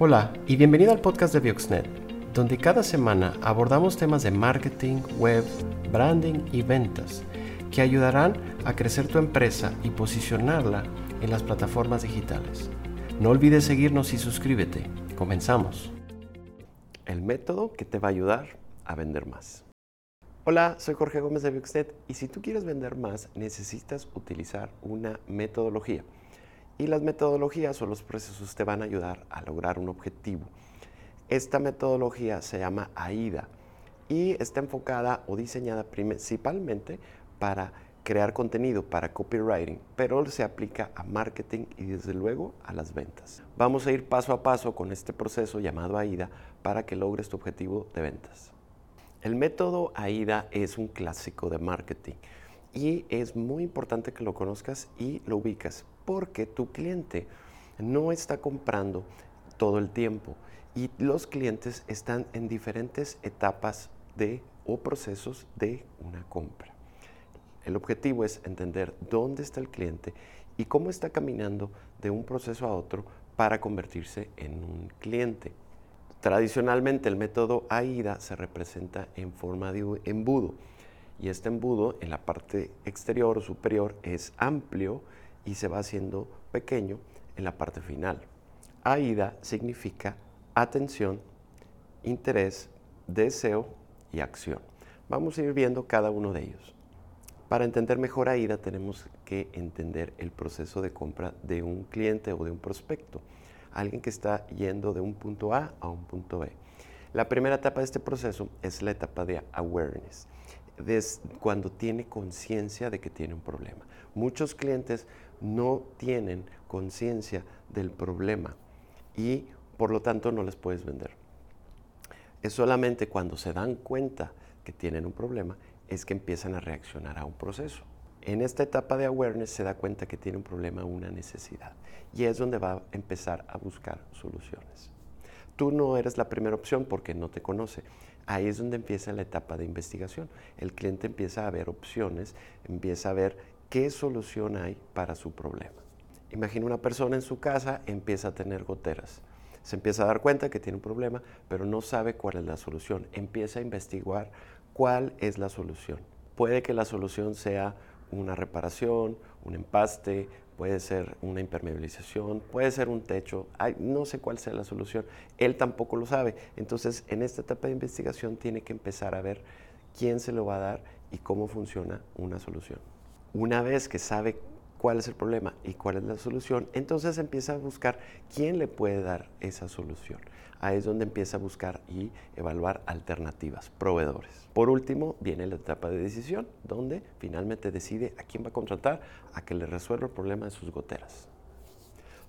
Hola y bienvenido al podcast de Bioxnet, donde cada semana abordamos temas de marketing, web, branding y ventas que ayudarán a crecer tu empresa y posicionarla en las plataformas digitales. No olvides seguirnos y suscríbete. Comenzamos. El método que te va a ayudar a vender más. Hola, soy Jorge Gómez de Bioxnet y si tú quieres vender más necesitas utilizar una metodología. Y las metodologías o los procesos te van a ayudar a lograr un objetivo. Esta metodología se llama AIDA y está enfocada o diseñada principalmente para crear contenido, para copywriting, pero se aplica a marketing y desde luego a las ventas. Vamos a ir paso a paso con este proceso llamado AIDA para que logres tu objetivo de ventas. El método AIDA es un clásico de marketing y es muy importante que lo conozcas y lo ubicas porque tu cliente no está comprando todo el tiempo y los clientes están en diferentes etapas de o procesos de una compra. El objetivo es entender dónde está el cliente y cómo está caminando de un proceso a otro para convertirse en un cliente. Tradicionalmente el método AIDA se representa en forma de embudo y este embudo en la parte exterior o superior es amplio y se va haciendo pequeño en la parte final. AIDA significa atención, interés, deseo y acción. Vamos a ir viendo cada uno de ellos. Para entender mejor AIDA tenemos que entender el proceso de compra de un cliente o de un prospecto, alguien que está yendo de un punto A a un punto B. La primera etapa de este proceso es la etapa de awareness, es cuando tiene conciencia de que tiene un problema. Muchos clientes no tienen conciencia del problema y por lo tanto no les puedes vender. Es solamente cuando se dan cuenta que tienen un problema es que empiezan a reaccionar a un proceso. En esta etapa de awareness se da cuenta que tiene un problema, una necesidad y es donde va a empezar a buscar soluciones. Tú no eres la primera opción porque no te conoce. Ahí es donde empieza la etapa de investigación. El cliente empieza a ver opciones, empieza a ver qué solución hay para su problema. Imagina una persona en su casa empieza a tener goteras. Se empieza a dar cuenta que tiene un problema, pero no sabe cuál es la solución. Empieza a investigar cuál es la solución. Puede que la solución sea una reparación, un empaste, puede ser una impermeabilización, puede ser un techo, no sé cuál sea la solución. Él tampoco lo sabe. Entonces, en esta etapa de investigación tiene que empezar a ver quién se lo va a dar y cómo funciona una solución. Una vez que sabe cuál es el problema y cuál es la solución, entonces empieza a buscar quién le puede dar esa solución. Ahí es donde empieza a buscar y evaluar alternativas, proveedores. Por último, viene la etapa de decisión, donde finalmente decide a quién va a contratar a que le resuelva el problema de sus goteras.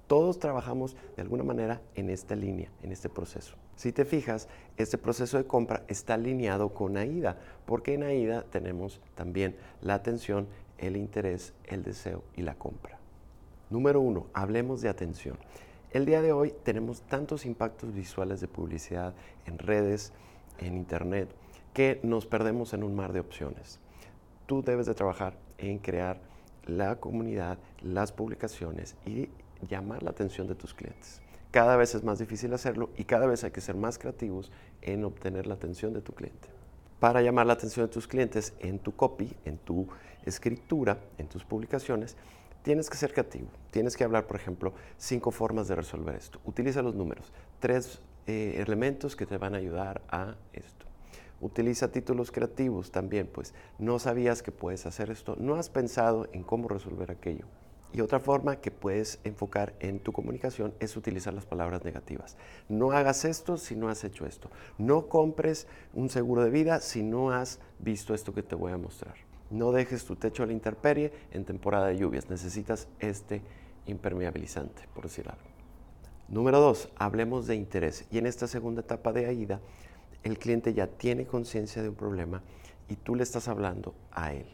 Todos trabajamos de alguna manera en esta línea, en este proceso. Si te fijas, este proceso de compra está alineado con AIDA, porque en AIDA tenemos también la atención, el interés, el deseo y la compra. Número uno, hablemos de atención. El día de hoy tenemos tantos impactos visuales de publicidad en redes, en internet, que nos perdemos en un mar de opciones. Tú debes de trabajar en crear la comunidad, las publicaciones y llamar la atención de tus clientes. Cada vez es más difícil hacerlo y cada vez hay que ser más creativos en obtener la atención de tu cliente para llamar la atención de tus clientes en tu copy, en tu escritura, en tus publicaciones, tienes que ser creativo. Tienes que hablar, por ejemplo, cinco formas de resolver esto. Utiliza los números, tres eh, elementos que te van a ayudar a esto. Utiliza títulos creativos también, pues no sabías que puedes hacer esto, no has pensado en cómo resolver aquello. Y otra forma que puedes enfocar en tu comunicación es utilizar las palabras negativas. No hagas esto si no has hecho esto. No compres un seguro de vida si no has visto esto que te voy a mostrar. No dejes tu techo a la intemperie en temporada de lluvias. Necesitas este impermeabilizante, por decir algo. Número dos, hablemos de interés. Y en esta segunda etapa de AIDA, el cliente ya tiene conciencia de un problema y tú le estás hablando a él.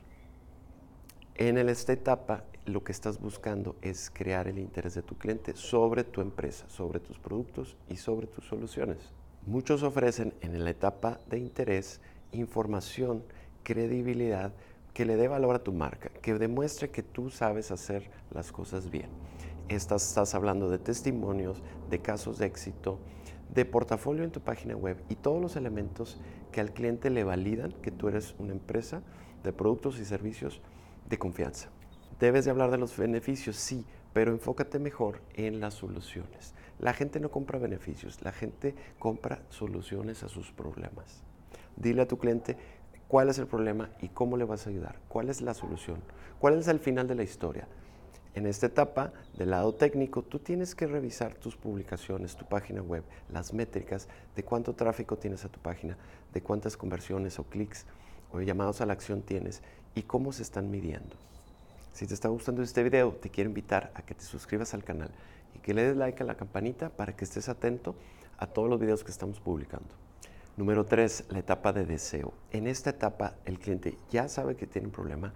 En esta etapa, lo que estás buscando es crear el interés de tu cliente sobre tu empresa, sobre tus productos y sobre tus soluciones. Muchos ofrecen en la etapa de interés información, credibilidad, que le dé valor a tu marca, que demuestre que tú sabes hacer las cosas bien. Estás, estás hablando de testimonios, de casos de éxito, de portafolio en tu página web y todos los elementos que al cliente le validan que tú eres una empresa de productos y servicios de confianza. Debes de hablar de los beneficios, sí, pero enfócate mejor en las soluciones. La gente no compra beneficios, la gente compra soluciones a sus problemas. Dile a tu cliente cuál es el problema y cómo le vas a ayudar, cuál es la solución, cuál es el final de la historia. En esta etapa del lado técnico, tú tienes que revisar tus publicaciones, tu página web, las métricas de cuánto tráfico tienes a tu página, de cuántas conversiones o clics o llamados a la acción tienes y cómo se están midiendo. Si te está gustando este video, te quiero invitar a que te suscribas al canal y que le des like a la campanita para que estés atento a todos los videos que estamos publicando. Número 3, la etapa de deseo. En esta etapa el cliente ya sabe que tiene un problema,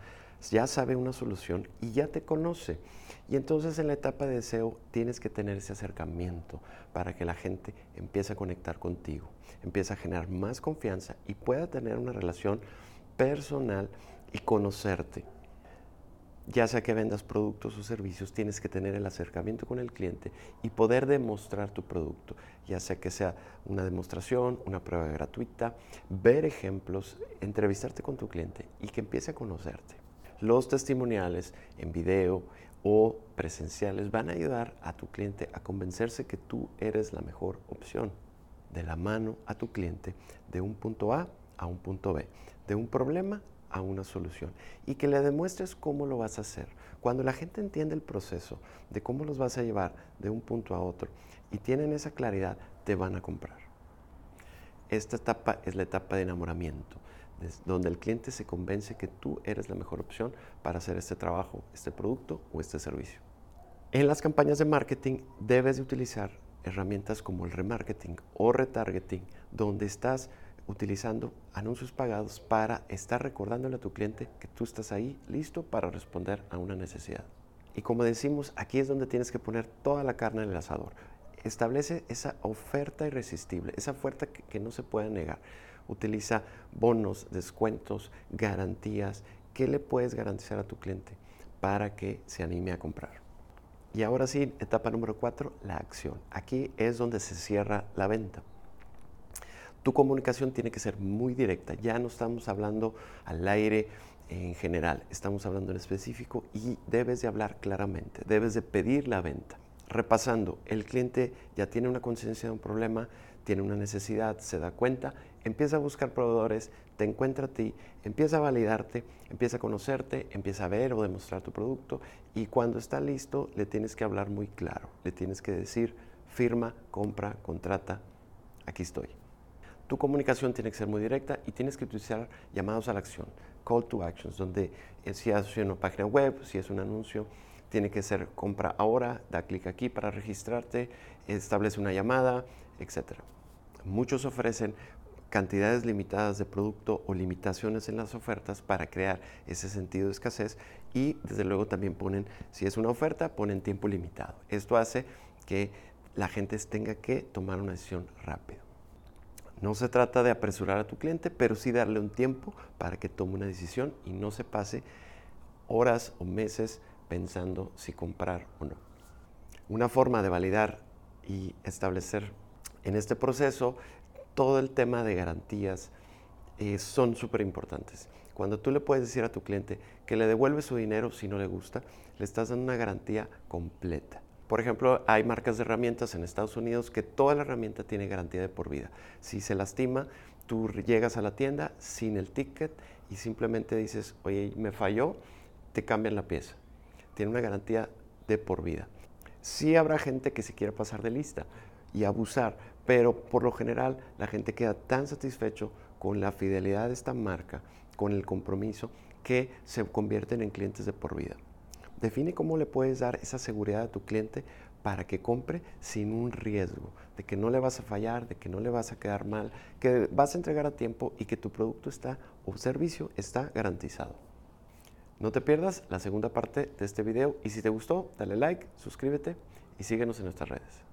ya sabe una solución y ya te conoce. Y entonces en la etapa de deseo tienes que tener ese acercamiento para que la gente empiece a conectar contigo, empiece a generar más confianza y pueda tener una relación personal y conocerte. Ya sea que vendas productos o servicios, tienes que tener el acercamiento con el cliente y poder demostrar tu producto, ya sea que sea una demostración, una prueba gratuita, ver ejemplos, entrevistarte con tu cliente y que empiece a conocerte. Los testimoniales en video o presenciales van a ayudar a tu cliente a convencerse que tú eres la mejor opción. De la mano a tu cliente de un punto A a un punto B, de un problema a una solución y que le demuestres cómo lo vas a hacer. Cuando la gente entiende el proceso de cómo los vas a llevar de un punto a otro y tienen esa claridad, te van a comprar. Esta etapa es la etapa de enamoramiento, donde el cliente se convence que tú eres la mejor opción para hacer este trabajo, este producto o este servicio. En las campañas de marketing debes de utilizar herramientas como el remarketing o retargeting, donde estás utilizando anuncios pagados para estar recordándole a tu cliente que tú estás ahí listo para responder a una necesidad. Y como decimos, aquí es donde tienes que poner toda la carne en el asador establece esa oferta irresistible, esa oferta que, no se puede negar. Utiliza bonos, descuentos, garantías. ¿Qué le puedes garantizar a tu cliente para que se anime a comprar? Y ahora sí, etapa número cuatro, la acción. Aquí es donde se cierra la venta. Tu comunicación tiene que ser muy directa. Ya no estamos hablando al aire en general, estamos hablando en específico y debes de hablar claramente, debes de pedir la venta repasando, el cliente ya tiene una conciencia de un problema, tiene una necesidad, se da cuenta, empieza a buscar proveedores, te encuentra a ti, empieza a validarte, empieza a conocerte, empieza a ver o demostrar tu producto y cuando está listo le tienes que hablar muy claro, le tienes que decir firma, compra, contrata, aquí estoy. Tu comunicación tiene que ser muy directa y tienes que utilizar llamados a la acción, call to actions, donde eh, si es una página web, si es un anuncio, tiene que ser compra ahora, da clic aquí para registrarte, establece una llamada, etc. Muchos ofrecen cantidades limitadas de producto o limitaciones en las ofertas para crear ese sentido de escasez y desde luego también ponen, si es una oferta, ponen tiempo limitado. Esto hace que la gente tenga que tomar una decisión rápido. No se trata de apresurar a tu cliente, pero sí darle un tiempo para que tome una decisión y no se pase horas o meses pensando si comprar o no. Una forma de validar y establecer en este proceso todo el tema de garantías eh, son súper importantes. Cuando tú le puedes decir a tu cliente que le devuelve su dinero si no le gusta, le estás dando una garantía completa. Por ejemplo, hay marcas de herramientas en Estados Unidos que toda la herramienta tiene garantía de por vida. Si se lastima, tú llegas a la tienda sin el ticket y simplemente dices, oye, me falló, te cambian la pieza tiene una garantía de por vida. Sí habrá gente que se quiera pasar de lista y abusar, pero por lo general la gente queda tan satisfecho con la fidelidad de esta marca, con el compromiso, que se convierten en clientes de por vida. Define cómo le puedes dar esa seguridad a tu cliente para que compre sin un riesgo, de que no le vas a fallar, de que no le vas a quedar mal, que vas a entregar a tiempo y que tu producto está o servicio está garantizado. No te pierdas la segunda parte de este video y si te gustó, dale like, suscríbete y síguenos en nuestras redes.